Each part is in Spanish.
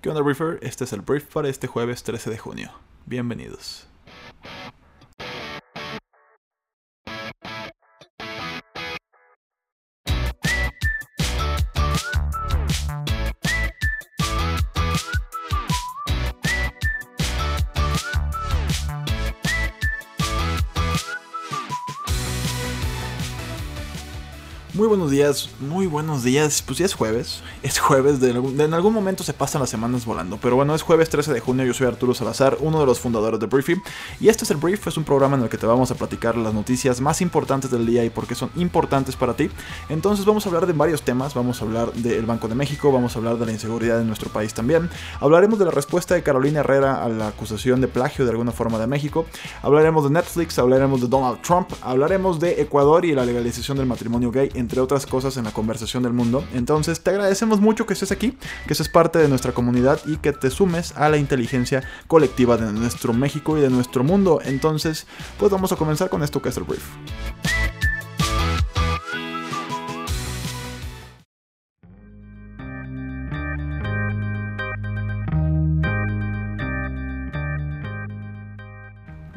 ¿Qué onda, Briefer? Este es el brief para este jueves 13 de junio. Bienvenidos. Muy buenos días. Pues ya es jueves, es jueves, de, en algún momento se pasan las semanas volando. Pero bueno, es jueves 13 de junio, yo soy Arturo Salazar, uno de los fundadores de Briefing. Y este es el Brief, es un programa en el que te vamos a platicar las noticias más importantes del día y por qué son importantes para ti. Entonces vamos a hablar de varios temas, vamos a hablar del Banco de México, vamos a hablar de la inseguridad en nuestro país también. Hablaremos de la respuesta de Carolina Herrera a la acusación de plagio de alguna forma de México. Hablaremos de Netflix, hablaremos de Donald Trump, hablaremos de Ecuador y la legalización del matrimonio gay, entre otras cosas en la conversación del mundo. Entonces te agradecemos mucho que estés aquí, que seas parte de nuestra comunidad y que te sumes a la inteligencia colectiva de nuestro México y de nuestro mundo. Entonces, pues vamos a comenzar con esto que es el brief.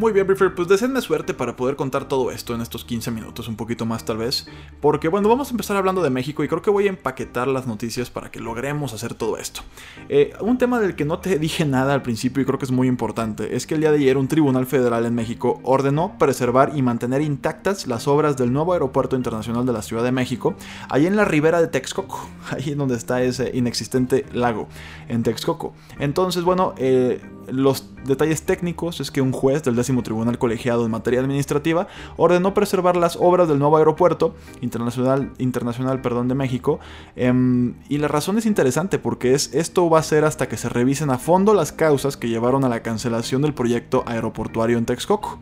Muy bien, Briefer, pues deseenme suerte para poder contar todo esto en estos 15 minutos, un poquito más tal vez. Porque bueno, vamos a empezar hablando de México y creo que voy a empaquetar las noticias para que logremos hacer todo esto. Eh, un tema del que no te dije nada al principio y creo que es muy importante es que el día de ayer un tribunal federal en México ordenó preservar y mantener intactas las obras del nuevo aeropuerto internacional de la Ciudad de México, ahí en la ribera de Texcoco, ahí en donde está ese inexistente lago en Texcoco. Entonces, bueno, eh, los detalles técnicos es que un juez del décimo tribunal colegiado en materia administrativa ordenó preservar las obras del nuevo aeropuerto internacional, internacional perdón, de México. Em, y la razón es interesante porque es, esto va a ser hasta que se revisen a fondo las causas que llevaron a la cancelación del proyecto aeroportuario en Texcoco.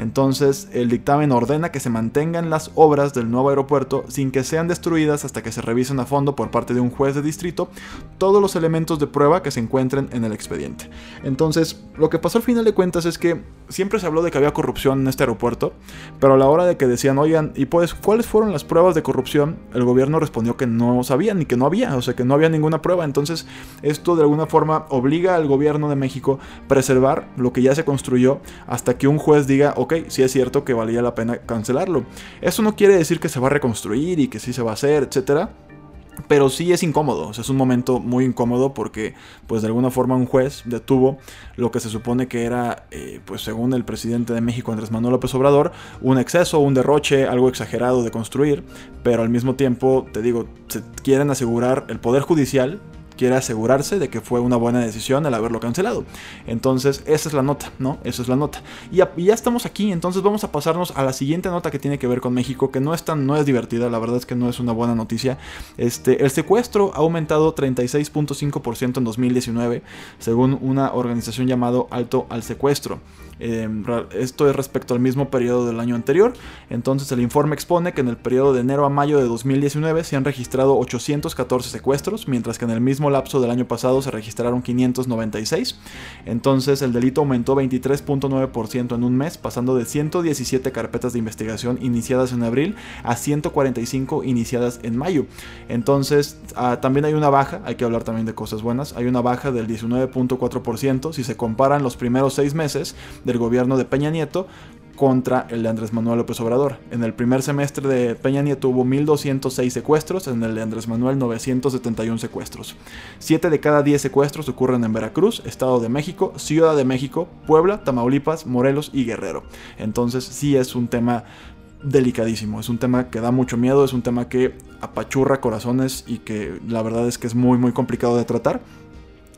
Entonces, el dictamen ordena que se mantengan las obras del nuevo aeropuerto sin que sean destruidas hasta que se revisen a fondo por parte de un juez de distrito todos los elementos de prueba que se encuentren en el expediente. Entonces, lo que pasó al final de cuentas es que siempre se habló de que había corrupción en este aeropuerto, pero a la hora de que decían, oigan, ¿y pues cuáles fueron las pruebas de corrupción? El gobierno respondió que no sabían ni que no había, o sea, que no había ninguna prueba. Entonces, esto de alguna forma obliga al gobierno de México a preservar lo que ya se construyó hasta que un juez diga, ok, sí es cierto que valía la pena cancelarlo. Eso no quiere decir que se va a reconstruir y que sí se va a hacer, etcétera. Pero sí es incómodo, es un momento muy incómodo porque pues de alguna forma un juez detuvo lo que se supone que era, eh, pues según el presidente de México Andrés Manuel López Obrador, un exceso, un derroche, algo exagerado de construir, pero al mismo tiempo, te digo, se quieren asegurar el Poder Judicial quiere asegurarse de que fue una buena decisión el haberlo cancelado. Entonces, esa es la nota, ¿no? Esa es la nota. Y ya, estamos aquí, entonces vamos a pasarnos a la siguiente nota que tiene que ver con México, que no es tan, no es divertida, la verdad es que no es una buena noticia. Este, el secuestro ha aumentado 36.5% en 2019, según una organización llamado Alto al Secuestro. Em, esto es respecto al mismo periodo del año anterior. Entonces el informe expone que en el periodo de enero a mayo de 2019 se han registrado 814 secuestros, mientras que en el mismo lapso del año pasado se registraron 596. Entonces el delito aumentó 23.9% en un mes, pasando de 117 carpetas de investigación iniciadas en abril a 145 iniciadas en mayo. Entonces ah, también hay una baja, hay que hablar también de cosas buenas, hay una baja del 19.4% si se comparan los primeros seis meses del gobierno de Peña Nieto contra el de Andrés Manuel López Obrador. En el primer semestre de Peña Nieto hubo 1.206 secuestros, en el de Andrés Manuel 971 secuestros. 7 de cada 10 secuestros ocurren en Veracruz, Estado de México, Ciudad de México, Puebla, Tamaulipas, Morelos y Guerrero. Entonces sí es un tema delicadísimo, es un tema que da mucho miedo, es un tema que apachurra corazones y que la verdad es que es muy muy complicado de tratar.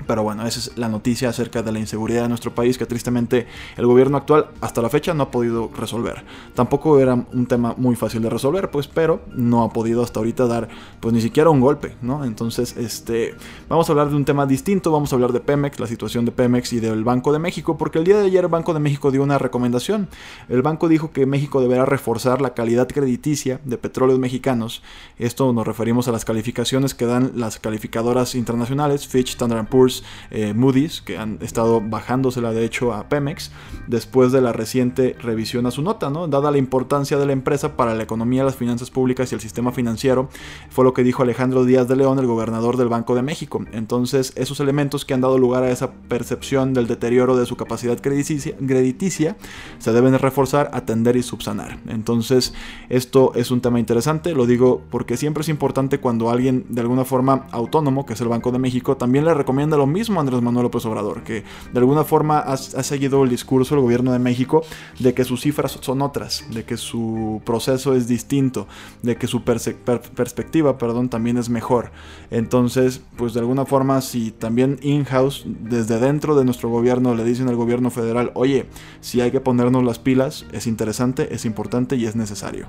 Pero bueno, esa es la noticia acerca de la inseguridad de nuestro país que tristemente el gobierno actual hasta la fecha no ha podido resolver. Tampoco era un tema muy fácil de resolver, pues, pero no ha podido hasta ahorita dar pues ni siquiera un golpe, ¿no? Entonces, este, vamos a hablar de un tema distinto, vamos a hablar de Pemex, la situación de Pemex y del Banco de México, porque el día de ayer el Banco de México dio una recomendación. El banco dijo que México deberá reforzar la calidad crediticia de petróleos mexicanos. Esto nos referimos a las calificaciones que dan las calificadoras internacionales, Fitch, Standard Poor's, Eh, Moody's, que han estado bajándosela de hecho a Pemex, después de la reciente revisión a su nota, ¿no? Dada la importancia de la empresa para la economía, las finanzas públicas y el sistema financiero, fue lo que dijo Alejandro Díaz de León, el gobernador del Banco de México. Entonces, esos elementos que han dado lugar a esa percepción del deterioro de su capacidad crediticia, se deben reforzar, atender y subsanar. Entonces, esto es un tema interesante, lo digo porque siempre es importante cuando alguien de alguna forma autónomo, que es el Banco de México, también le recomienda lo mismo Andrés Manuel López Obrador, que de alguna forma ha, seguido el discurso del gobierno de México de que sus cifras son otras, de que su proceso es distinto, de que su perspectiva, perdón, también es mejor. Entonces, pues de alguna forma, si también in-house, desde dentro de nuestro gobierno, le dicen al gobierno federal, oye, si hay que ponernos las pilas, es interesante, es importante y es necesario.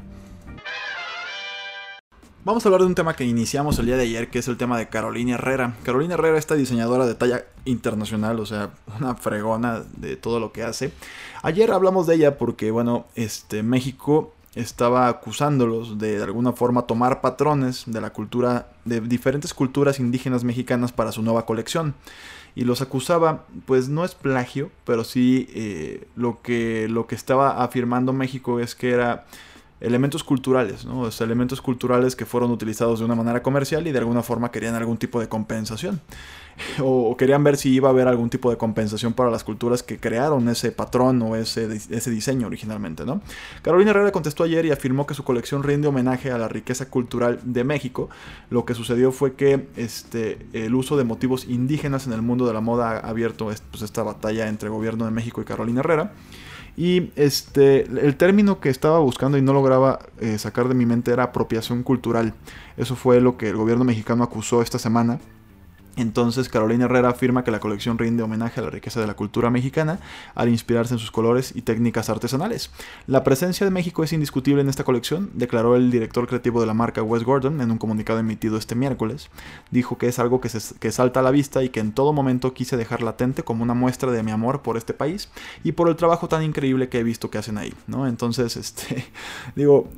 Vamos a hablar de un tema que iniciamos el día de ayer, que es el tema de Carolina Herrera. Carolina Herrera, esta diseñadora de talla internacional, o sea, una fregona de todo lo que hace. Ayer hablamos de ella porque, bueno, este, México estaba acusándolos de, alguna forma tomar patrones de la cultura, de diferentes culturas indígenas mexicanas para su nueva colección. Y los acusaba, pues no es plagio, pero sí eh, lo, que, lo que estaba afirmando México es que era elementos culturales, elementos culturales que fueron utilizados de una manera comercial y de alguna forma querían algún tipo de compensación. O, querían ver si iba a haber algún tipo de compensación para las culturas que crearon ese patrón o ese, ese diseño originalmente, ¿no? Carolina Herrera contestó ayer y afirmó que su colección rinde homenaje a la riqueza cultural de México. Lo que sucedió fue que este, el uso de motivos indígenas en el mundo de la moda ha abierto pues, esta batalla entre el gobierno de México y Carolina Herrera. Y este, el término que estaba buscando y no lograba eh, sacar de mi mente era apropiación cultural. Eso fue lo que el gobierno mexicano acusó esta semana entonces Carolina Herrera afirma que la colección rinde homenaje a la riqueza de la cultura mexicana al inspirarse en sus colores y técnicas artesanales. La presencia de México es indiscutible en esta colección, declaró el director creativo de la marca Wes Gordon en un comunicado emitido este miércoles. Dijo que es algo que, que salta a la vista y que en todo momento quise dejar latente como una muestra de mi amor por este país y por el trabajo tan increíble que he visto que hacen ahí, ¿no? Entonces, este, digo,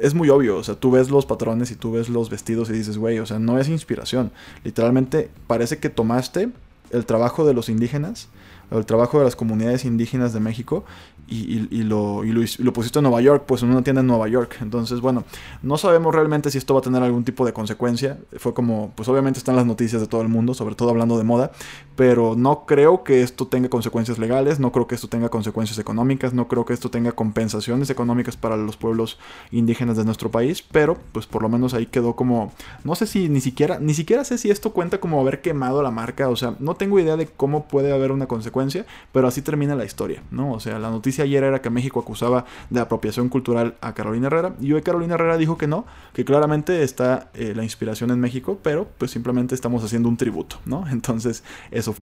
es muy obvio, o sea, tú ves los patrones y tú ves los vestidos y dices, güey, o sea, no es inspiración. Literalmente parece que tomaste el trabajo de los indígenas, el trabajo de las comunidades indígenas de México y, lo, lo, pusiste en Nueva York, pues en una tienda en Nueva York. Entonces, bueno, no sabemos realmente si esto va a tener algún tipo de consecuencia. Fue como, pues obviamente están las noticias de todo el mundo, sobre todo hablando de moda, pero no creo que esto tenga consecuencias legales, no creo que esto tenga consecuencias económicas, no creo que esto tenga compensaciones económicas para los pueblos indígenas de nuestro país, pero pues por lo menos ahí quedó como, no sé si ni siquiera, ni siquiera sé si esto cuenta como haber quemado la marca, o sea, no tengo idea de cómo puede haber una consecuencia, pero así termina la historia, ¿no? O sea, la noticia ayer era que México acusaba de apropiación cultural a Carolina Herrera y hoy Carolina Herrera dijo que no, que claramente está eh, la inspiración en México, pero pues simplemente estamos haciendo un tributo, ¿no? Entonces eso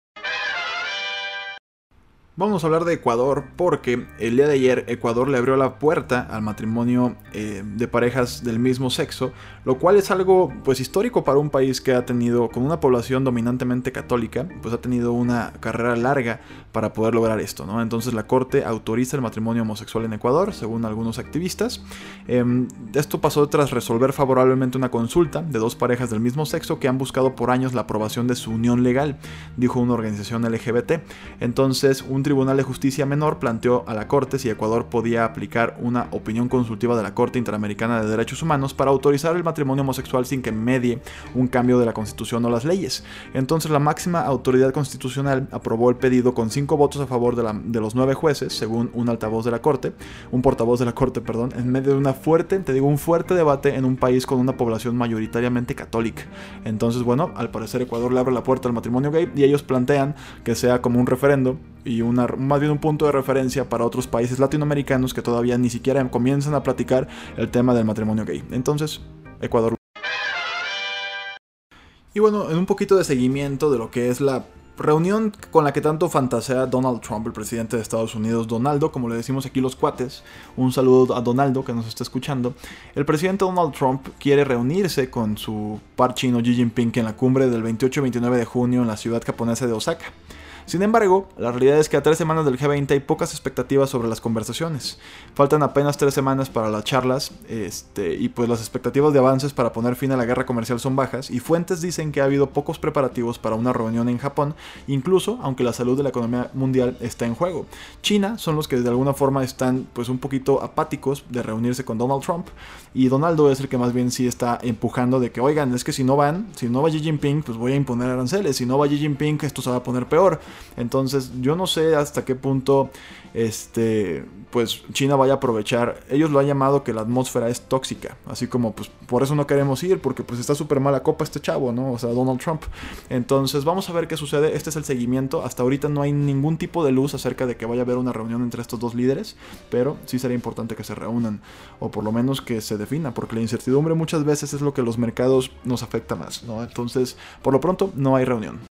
Vamos a hablar de Ecuador porque el día de ayer Ecuador le abrió la puerta al matrimonio eh, de parejas del mismo sexo, lo cual es algo pues histórico para un país que ha tenido con una población dominantemente católica, pues ha tenido una carrera larga para poder lograr esto, ¿no? Entonces la corte autoriza el matrimonio homosexual en Ecuador, según algunos activistas. Em, esto pasó tras resolver favorablemente una consulta de dos parejas del mismo sexo que han buscado por años la aprobación de su unión legal, dijo una organización LGBT. Entonces un Tribunal de Justicia Menor planteó a la Corte si Ecuador podía aplicar una opinión consultiva de la Corte Interamericana de Derechos Humanos para autorizar el matrimonio homosexual sin que medie un cambio de la Constitución o las leyes. Entonces la máxima autoridad constitucional aprobó el pedido con cinco votos a favor de, los nueve jueces, según un altavoz de la Corte, un portavoz de la Corte, perdón, en medio de una fuerte, te digo, un fuerte debate en un país con una población mayoritariamente católica. Entonces, bueno, al parecer Ecuador le abre la puerta al matrimonio gay y ellos plantean que sea como un referendo y una, más bien un punto de referencia para otros países latinoamericanos que todavía ni siquiera comienzan a platicar el tema del matrimonio gay. Entonces, Ecuador. Y bueno, en un poquito de seguimiento de lo que es la reunión con la que tanto fantasea Donald Trump, el presidente de Estados Unidos, Donaldo, como le decimos aquí los cuates, un saludo a Donaldo que nos está escuchando. El presidente Donald Trump quiere reunirse con su par chino Xi Jinping en la cumbre del 28 y 29 de junio en la ciudad japonesa de Osaka. Sin embargo, la realidad es que a tres semanas del G20 hay pocas expectativas sobre las conversaciones. Faltan apenas tres semanas para las charlas este, y pues las expectativas de avances para poner fin a la guerra comercial son bajas y fuentes dicen que ha habido pocos preparativos para una reunión en Japón, incluso aunque la salud de la economía mundial está en juego. China son los que de alguna forma están pues un poquito apáticos de reunirse con Donald Trump y Donaldo es el que más bien sí está empujando de que oigan, es que si no van, si no va Xi Jinping, pues voy a imponer aranceles, si no va Xi Jinping esto se va a poner peor. Entonces yo no sé hasta qué punto este, pues China vaya a aprovechar. Ellos lo han llamado que la atmósfera es tóxica, así como pues por eso no queremos ir, porque pues está súper mala copa este chavo, ¿no? O sea, Donald Trump. Entonces vamos a ver qué sucede. Este es el seguimiento. Hasta ahorita no hay ningún tipo de luz acerca de que vaya a haber una reunión entre estos dos líderes, pero sí sería importante que se reúnan, o por lo menos que se defina, porque la incertidumbre muchas veces es lo que los mercados nos afecta más, ¿no? Entonces, por lo pronto, no hay reunión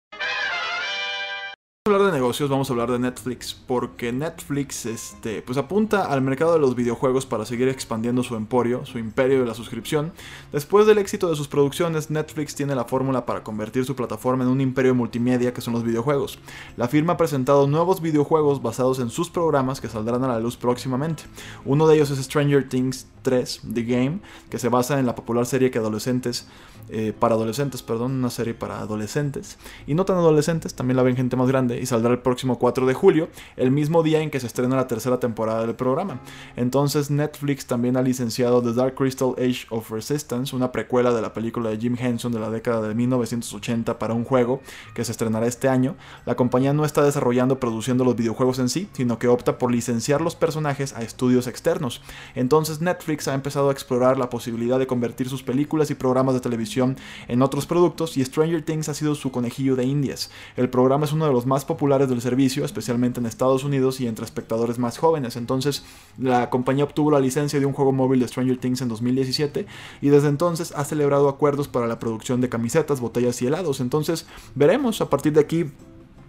hablar de negocios, vamos a hablar de Netflix, porque Netflix este, pues apunta al mercado de los videojuegos para seguir expandiendo su emporio, su imperio de la suscripción. Después del éxito de sus producciones, Netflix tiene la fórmula para convertir su plataforma en un imperio multimedia que son los videojuegos. La firma ha presentado nuevos videojuegos basados en sus programas que saldrán a la luz próximamente. Uno de ellos es Stranger Things 3, The Game, que se basa en la popular serie que adolescentes eh, para adolescentes, perdón, una serie para adolescentes. Y no tan adolescentes, también la ven gente más grande y saldrá el próximo 4 de julio, el mismo día en que se estrena la tercera temporada del programa. Entonces Netflix también ha licenciado The Dark Crystal Age of Resistance, una precuela de la película de Jim Henson de la década de 1980 para un juego que se estrenará este año. La compañía no está desarrollando produciendo los videojuegos en sí, sino que opta por licenciar los personajes a estudios externos. Entonces Netflix ha empezado a explorar la posibilidad de convertir sus películas y programas de televisión en otros productos y Stranger Things ha sido su conejillo de indias. El programa es uno de los más populares del servicio, especialmente en Estados Unidos y entre espectadores más jóvenes. Entonces, la compañía obtuvo la licencia de un juego móvil de Stranger Things en 2017 y desde entonces ha celebrado acuerdos para la producción de camisetas, botellas y helados. Entonces, veremos a partir de aquí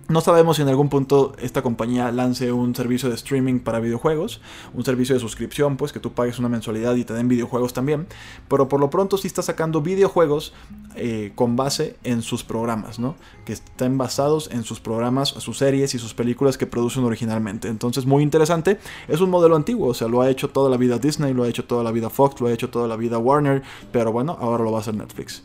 no sabemos si en algún punto esta compañía lance un servicio de streaming para videojuegos, un servicio de suscripción, pues que tú pagues una mensualidad y te den videojuegos también, pero por lo pronto sí está sacando videojuegos eh, con base en sus programas, ¿no? Que estén basados en sus programas, sus series y sus películas que producen originalmente. Entonces, muy interesante. Es un modelo antiguo, o sea, lo ha hecho toda la vida Disney, lo ha hecho toda la vida Fox, lo ha hecho toda la vida Warner, pero bueno, ahora lo va a hacer Netflix.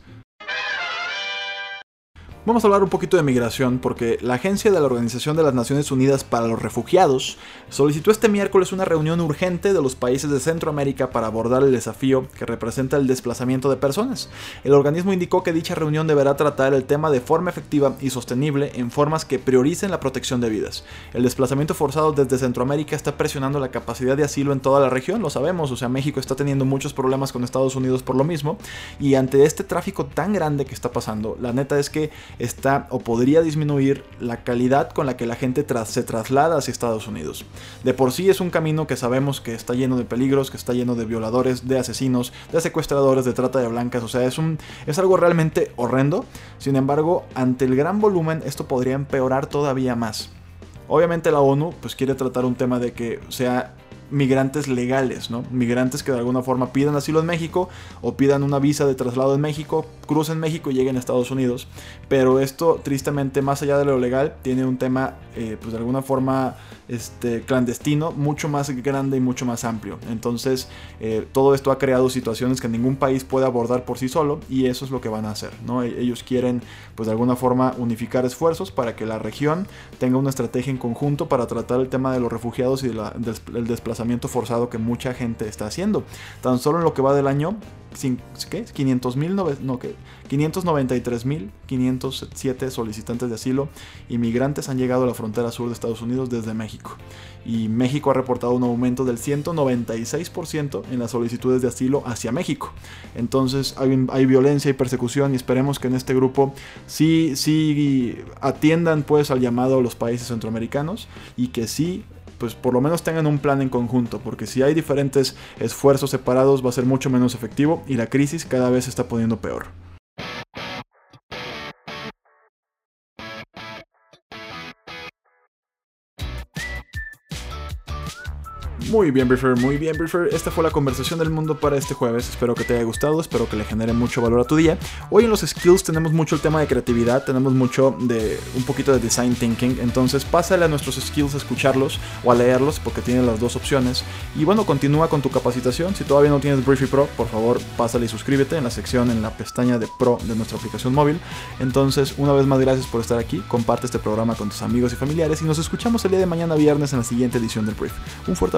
Vamos a hablar un poquito de migración porque la Agencia de la Organización de las Naciones Unidas para los Refugiados solicitó este miércoles una reunión urgente de los países de Centroamérica para abordar el desafío que representa el desplazamiento de personas. El organismo indicó que dicha reunión deberá tratar el tema de forma efectiva y sostenible en formas que prioricen la protección de vidas. El desplazamiento forzado desde Centroamérica está presionando la capacidad de asilo en toda la región, lo sabemos, o sea, México está teniendo muchos problemas con Estados Unidos por lo mismo, y ante este tráfico tan grande que está pasando, la neta es que está o podría disminuir la calidad con la que la gente se traslada hacia Estados Unidos. De por sí es un camino que sabemos que está lleno de peligros, que está lleno de violadores, de asesinos, de secuestradores, de trata de blancas, o sea, es, un, es algo realmente horrendo. Sin embargo, ante el gran volumen esto podría empeorar todavía más. Obviamente la ONU pues quiere tratar un tema de que sea migrantes legales, ¿no? Migrantes que de alguna forma pidan asilo en México o pidan una visa de traslado en México, crucen México y lleguen a Estados Unidos. Pero esto, tristemente, más allá de lo legal, tiene un tema, eh, pues de alguna forma este, clandestino mucho más grande y mucho más amplio. Entonces, eh, todo esto ha creado situaciones que ningún país puede abordar por sí solo y eso es lo que van a hacer. ¿no? E-, ellos quieren, pues de alguna forma, unificar esfuerzos para que la región tenga una estrategia en conjunto para tratar el tema de los refugiados y del desplazamiento forzado que mucha gente está haciendo. Tan solo en lo que va del año, ¿qué? 500 mil, no, ¿qué? 593.507 solicitantes de asilo inmigrantes han llegado a la frontera sur de Estados Unidos desde México. Y México ha reportado un aumento del 196% en las solicitudes de asilo hacia México. Entonces hay, hay, violencia y persecución y esperemos que en este grupo sí, sí atiendan pues al llamado a los países centroamericanos y que sí pues por lo menos tengan un plan en conjunto, porque si hay diferentes esfuerzos separados va a ser mucho menos efectivo y la crisis cada vez se está poniendo peor. Muy bien, Briefer, muy bien, Briefer. Esta fue la conversación del mundo para este jueves. Espero que te haya gustado, espero que le genere mucho valor a tu día. Hoy en los skills tenemos mucho el tema de creatividad, tenemos mucho de un poquito de design thinking. Entonces, pásale a nuestros skills a escucharlos o a leerlos porque tienen las dos opciones. Y bueno, continúa con tu capacitación. Si todavía no tienes Briefy Pro, por favor, pásale y suscríbete en la sección, en la pestaña de Pro de nuestra aplicación móvil. Entonces, una vez más, gracias por estar aquí. Comparte este programa con tus amigos y familiares y nos escuchamos el día de mañana viernes en la siguiente edición del Brief. Un fuerte